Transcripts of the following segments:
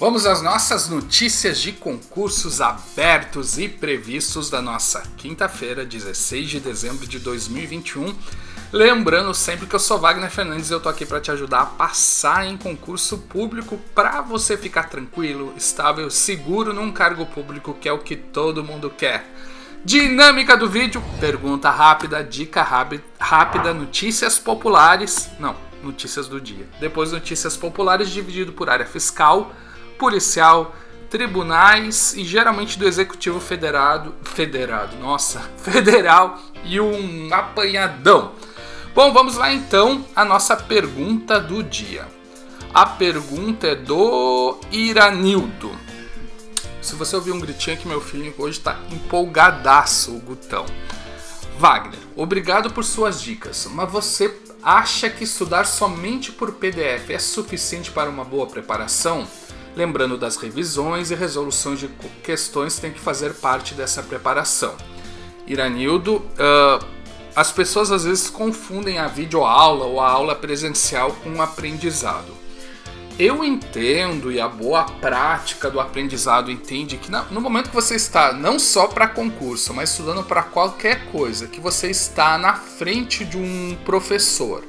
Vamos às nossas notícias de concursos abertos e previstos da nossa quinta-feira, 16 de dezembro de 2021. Lembrando sempre que eu sou Wagner Fernandes e eu tô aqui para te ajudar a passar em concurso público para você ficar tranquilo, estável, seguro num cargo público que é o que todo mundo quer. Dinâmica do vídeo, pergunta rápida, dica rápida, notícias populares, não, notícias do dia. Depois notícias populares dividido por área fiscal, policial, tribunais e geralmente do executivo federado, federado, nossa, federal e um apanhadão. Bom, vamos lá então a nossa pergunta do dia. A pergunta é do Iranildo. Se você ouvir um gritinho aqui, meu filho hoje está empolgadaço, o Gutão. Wagner, obrigado por suas dicas, mas você acha que estudar somente por PDF é suficiente para uma boa preparação? Lembrando das revisões e resoluções de questões que tem que fazer parte dessa preparação. Iranildo, uh, as pessoas às vezes confundem a videoaula ou a aula presencial com o aprendizado. Eu entendo e a boa prática do aprendizado entende que no momento que você está não só para concurso, mas estudando para qualquer coisa, que você está na frente de um professor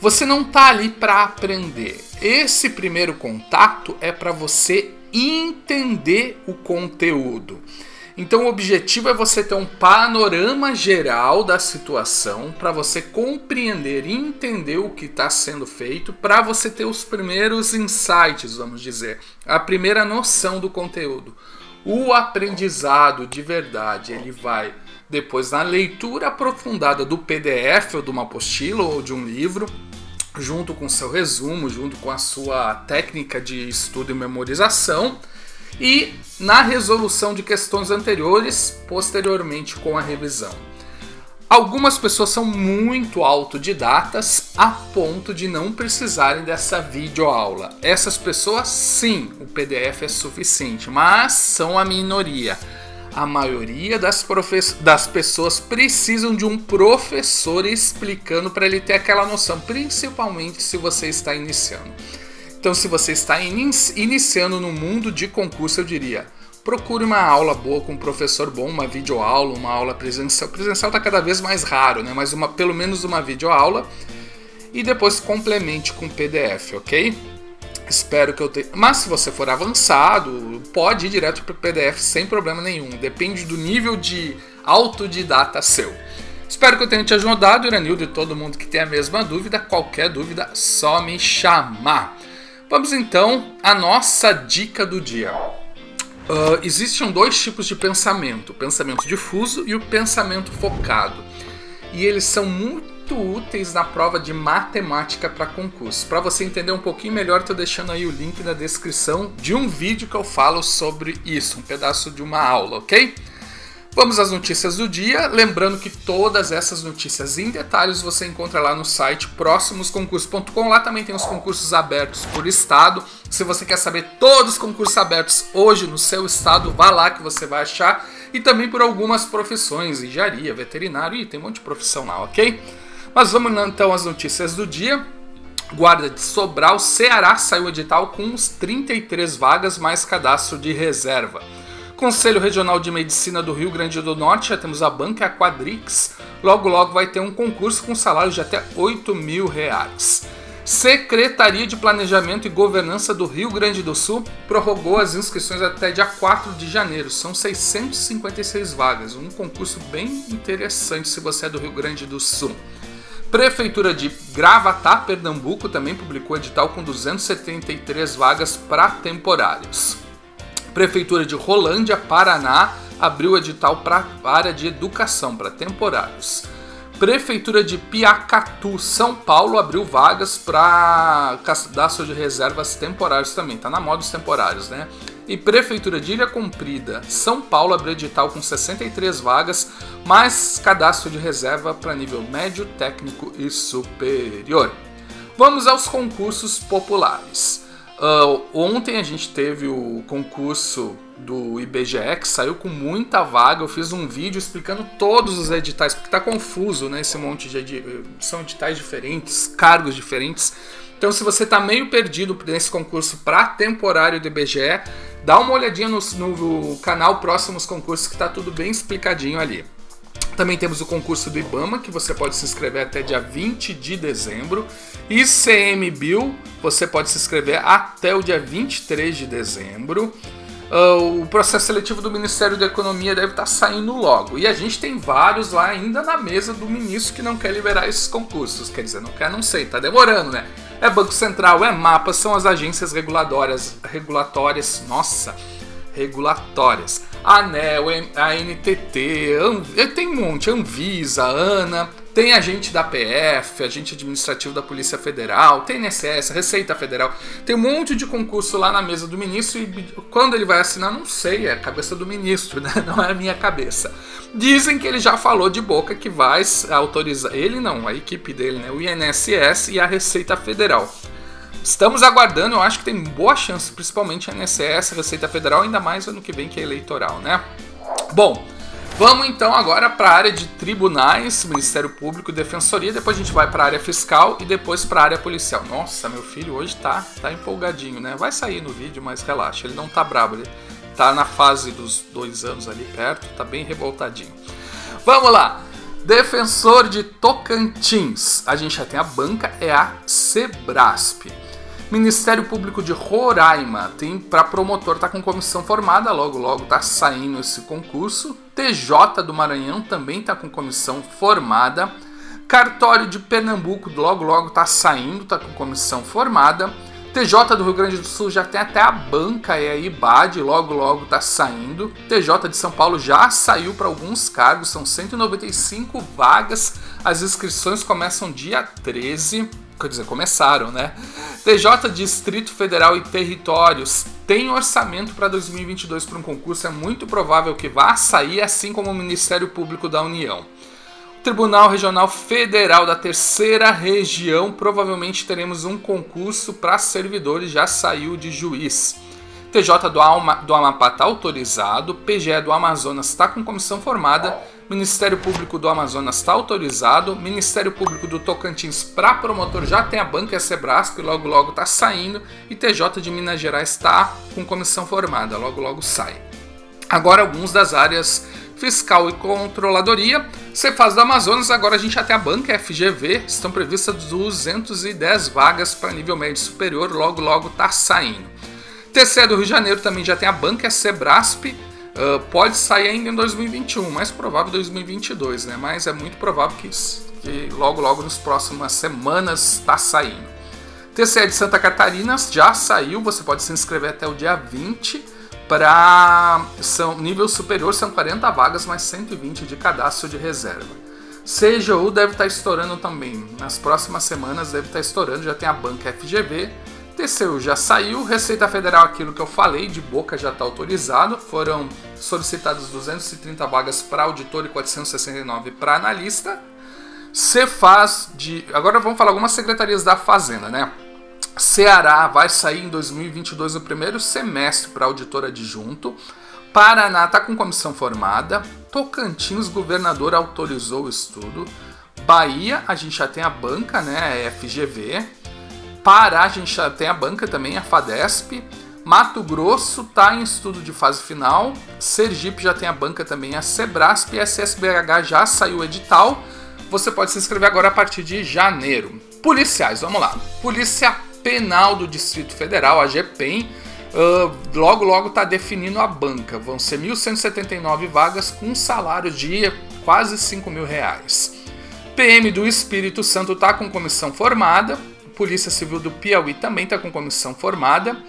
você não está ali para aprender. Esse primeiro contato é para você entender o conteúdo. Então, o objetivo é você ter um panorama geral da situação para você compreender e entender o que está sendo feito, para você ter os primeiros insights, vamos dizer, a primeira noção do conteúdo. O aprendizado de verdade, ele vai depois na leitura aprofundada do PDF ou de uma apostila ou de um livro, junto com seu resumo, junto com a sua técnica de estudo e memorização, e na resolução de questões anteriores, posteriormente com a revisão. Algumas pessoas são muito autodidatas a ponto de não precisarem dessa videoaula. Essas pessoas, sim, o PDF é suficiente, mas são a minoria a maioria das, das pessoas precisam de um professor explicando para ele ter aquela noção, principalmente se você está iniciando. Então, se você está in iniciando no mundo de concurso, eu diria: procure uma aula boa com um professor bom, uma videoaula, uma aula presencial. Presencial está cada vez mais raro, né? Mas uma, pelo menos uma videoaula. E depois complemente com PDF, ok? Espero que eu tenha. Mas se você for avançado, pode ir direto para o PDF sem problema nenhum. Depende do nível de autodidata seu. Espero que eu tenha te ajudado, Iranildo, e todo mundo que tem a mesma dúvida. Qualquer dúvida, só me chamar. Vamos então à nossa dica do dia. Uh, existem dois tipos de pensamento: o pensamento difuso e o pensamento focado. E eles são muito muito úteis na prova de matemática para concurso. Para você entender um pouquinho melhor, estou deixando aí o link na descrição de um vídeo que eu falo sobre isso, um pedaço de uma aula, ok? Vamos às notícias do dia. Lembrando que todas essas notícias em detalhes você encontra lá no site próximosconcursos.com. Lá também tem os concursos abertos por estado. Se você quer saber todos os concursos abertos hoje no seu estado, vá lá que você vai achar. E também por algumas profissões, engenharia, veterinário, e tem um monte de profissão lá, ok? Mas vamos então às notícias do dia. Guarda de Sobral, Ceará saiu edital com uns 33 vagas mais cadastro de reserva. Conselho Regional de Medicina do Rio Grande do Norte, já temos a banca a Quadrix. Logo, logo vai ter um concurso com salário de até 8 mil reais. Secretaria de Planejamento e Governança do Rio Grande do Sul prorrogou as inscrições até dia 4 de janeiro. São 656 vagas, um concurso bem interessante se você é do Rio Grande do Sul. Prefeitura de Gravatá, Pernambuco, também publicou edital com 273 vagas para temporários. Prefeitura de Rolândia, Paraná, abriu edital para área de educação para temporários. Prefeitura de Piacatu, São Paulo, abriu vagas para cadastro de reservas temporários também. Tá na moda os temporários, né? E Prefeitura de Ilha Comprida, São Paulo abriu edital com 63 vagas, mais cadastro de reserva para nível médio, técnico e superior. Vamos aos concursos populares. Uh, ontem a gente teve o concurso do IBGE que saiu com muita vaga. Eu fiz um vídeo explicando todos os editais, porque tá confuso, né? Esse monte de. São editais diferentes, cargos diferentes. Então, se você está meio perdido nesse concurso para temporário do IBGE, dá uma olhadinha no, no canal Próximos Concursos que está tudo bem explicadinho ali. Também temos o concurso do IBAMA, que você pode se inscrever até dia 20 de dezembro. E CMBio, você pode se inscrever até o dia 23 de dezembro. Uh, o processo seletivo do Ministério da Economia deve estar tá saindo logo. E a gente tem vários lá ainda na mesa do ministro que não quer liberar esses concursos. Quer dizer, não quer, não sei, tá demorando, né? É Banco Central, é MAPA, são as agências regulatórias, regulatórias, nossa, regulatórias. ANEL, a NTT, tem um monte, Anvisa, ANA, tem agente da PF, agente administrativo da Polícia Federal, tem INSS, Receita Federal, tem um monte de concurso lá na mesa do ministro e quando ele vai assinar, não sei, é a cabeça do ministro, né? não é a minha cabeça. Dizem que ele já falou de boca que vai autorizar, ele não, a equipe dele, né? o INSS e a Receita Federal. Estamos aguardando, eu acho que tem boa chance, principalmente a INSS, Receita Federal, ainda mais ano que vem que é eleitoral, né? Bom, Vamos então agora para a área de tribunais, Ministério Público Defensoria, depois a gente vai para a área fiscal e depois para a área policial. Nossa, meu filho hoje tá, tá empolgadinho, né? Vai sair no vídeo, mas relaxa, ele não tá brabo, ele tá na fase dos dois anos ali perto, tá bem revoltadinho. Vamos lá! Defensor de Tocantins, a gente já tem a banca, é a Sebrasp. Ministério Público de Roraima tem para promotor tá com comissão formada, logo logo tá saindo esse concurso. TJ do Maranhão também tá com comissão formada. Cartório de Pernambuco logo logo tá saindo, tá com comissão formada. TJ do Rio Grande do Sul já tem até a banca é a IBAD, logo logo tá saindo. TJ de São Paulo já saiu para alguns cargos, são 195 vagas. As inscrições começam dia 13 quer dizer, começaram, né? TJ Distrito Federal e Territórios tem orçamento para 2022 para um concurso, é muito provável que vá sair, assim como o Ministério Público da União. Tribunal Regional Federal da Terceira Região, provavelmente teremos um concurso para servidores, já saiu de juiz. TJ do, Alma, do Amapá está autorizado, PGE do Amazonas está com comissão formada Ministério Público do Amazonas está autorizado, Ministério Público do Tocantins para promotor já tem a banca e a Sebrasco e logo logo está saindo, e TJ de Minas Gerais está com comissão formada, logo logo sai. Agora alguns das áreas fiscal e controladoria. Cefaz do Amazonas, agora a gente já tem a banca FGV, estão previstas 210 vagas para nível médio superior, logo logo está saindo. TCE do Rio de Janeiro também já tem a banca, Sebrasp, Uh, pode sair ainda em 2021, mais provável 2022, né? Mas é muito provável que, que logo, logo nas próximas semanas está saindo. TCE de Santa Catarina já saiu, você pode se inscrever até o dia 20 para nível superior são 40 vagas, mais 120 de cadastro de reserva. CGU deve estar tá estourando também. Nas próximas semanas deve estar tá estourando, já tem a banca FGV, TCU já saiu, Receita Federal, aquilo que eu falei, de boca já está autorizado. Foram solicitadas 230 vagas para auditor e 469 para analista. Cefaz de. Agora vamos falar algumas secretarias da Fazenda, né? Ceará vai sair em 2022 no primeiro semestre para auditor adjunto. Paraná está com comissão formada. Tocantins, governador autorizou o estudo. Bahia, a gente já tem a banca, né? FGV. Pará, a gente já tem a banca também, a FADESP. Mato Grosso está em estudo de fase final. Sergipe já tem a banca também, a Sebrasp e a SSBH já saiu o edital. Você pode se inscrever agora a partir de janeiro. Policiais, vamos lá. Polícia Penal do Distrito Federal, a GPEM, uh, logo logo está definindo a banca. Vão ser 1.179 vagas com salário de quase 5 mil reais. PM do Espírito Santo está com comissão formada. Polícia Civil do Piauí também está com comissão formada.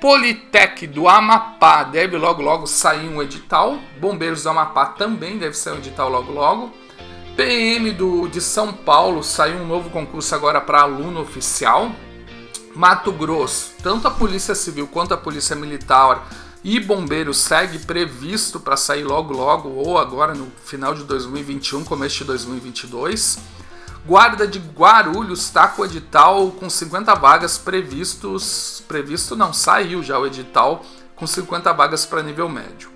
Politec do Amapá deve logo logo sair um edital. Bombeiros do Amapá também deve sair um edital logo logo. PM do, de São Paulo saiu um novo concurso agora para aluno oficial. Mato Grosso, tanto a Polícia Civil quanto a Polícia Militar e Bombeiros segue previsto para sair logo logo ou agora no final de 2021, começo de 2022. Guarda de Guarulhos está com o edital com 50 vagas previstos. Previsto não, saiu já o edital com 50 vagas para nível médio.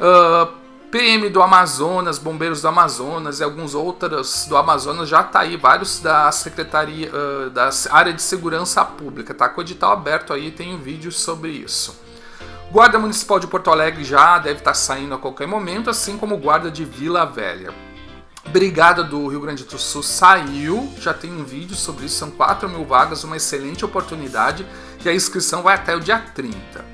Uh, PM do Amazonas, Bombeiros do Amazonas e alguns outros do Amazonas já tá aí, vários da Secretaria uh, da área de segurança pública, tá? Com o edital aberto aí, tem um vídeo sobre isso. Guarda Municipal de Porto Alegre já deve estar tá saindo a qualquer momento, assim como Guarda de Vila Velha. Brigada do Rio Grande do Sul saiu, já tem um vídeo sobre isso, são 4 mil vagas, uma excelente oportunidade e a inscrição vai até o dia 30.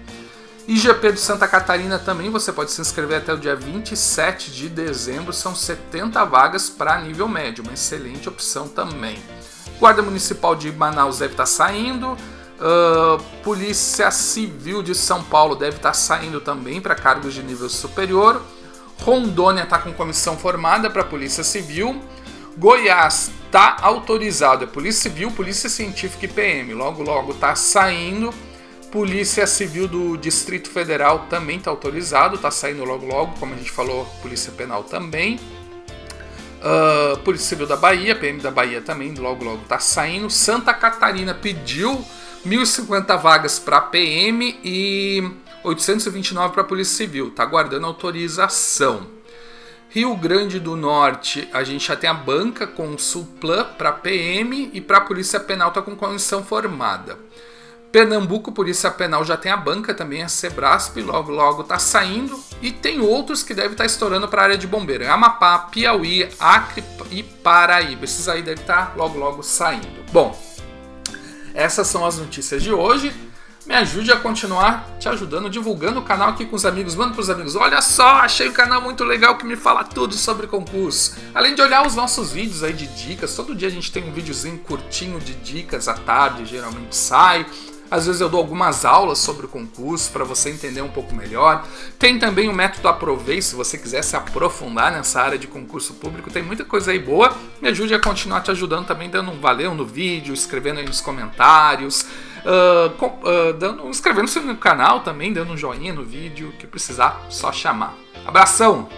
IGP do Santa Catarina também você pode se inscrever até o dia 27 de dezembro, são 70 vagas para nível médio, uma excelente opção também. Guarda Municipal de Manaus deve estar tá saindo, uh, Polícia Civil de São Paulo deve estar tá saindo também para cargos de nível superior. Rondônia está com comissão formada para Polícia Civil. Goiás está autorizado, é Polícia Civil, Polícia Científica e PM. Logo, logo está saindo. Polícia Civil do Distrito Federal também está autorizado, está saindo logo logo, como a gente falou, Polícia Penal também. Uh, Polícia Civil da Bahia, PM da Bahia também, logo logo está saindo. Santa Catarina pediu 1.050 vagas para PM e 829 para Polícia Civil, está aguardando autorização. Rio Grande do Norte, a gente já tem a banca com Suplan para PM e para Polícia Penal está com comissão formada. Pernambuco, Polícia Penal já tem a banca também, a Sebrasp, logo logo está saindo. E tem outros que devem estar tá estourando para a área de bombeiro. Amapá, Piauí, Acre e Paraíba. Esses aí devem estar tá logo logo saindo. Bom, essas são as notícias de hoje. Me ajude a continuar te ajudando, divulgando o canal aqui com os amigos. Manda para os amigos. Olha só, achei o canal muito legal que me fala tudo sobre concurso. Além de olhar os nossos vídeos aí de dicas, todo dia a gente tem um videozinho curtinho de dicas à tarde, geralmente sai às vezes eu dou algumas aulas sobre o concurso para você entender um pouco melhor. Tem também o método Aprovei, se você quiser se aprofundar nessa área de concurso público, tem muita coisa aí boa. Me ajude a continuar te ajudando também, dando um valeu no vídeo, escrevendo aí nos comentários, uh, uh, dando, inscrevendo-se no canal também, dando um joinha no vídeo, que precisar, só chamar. Abração!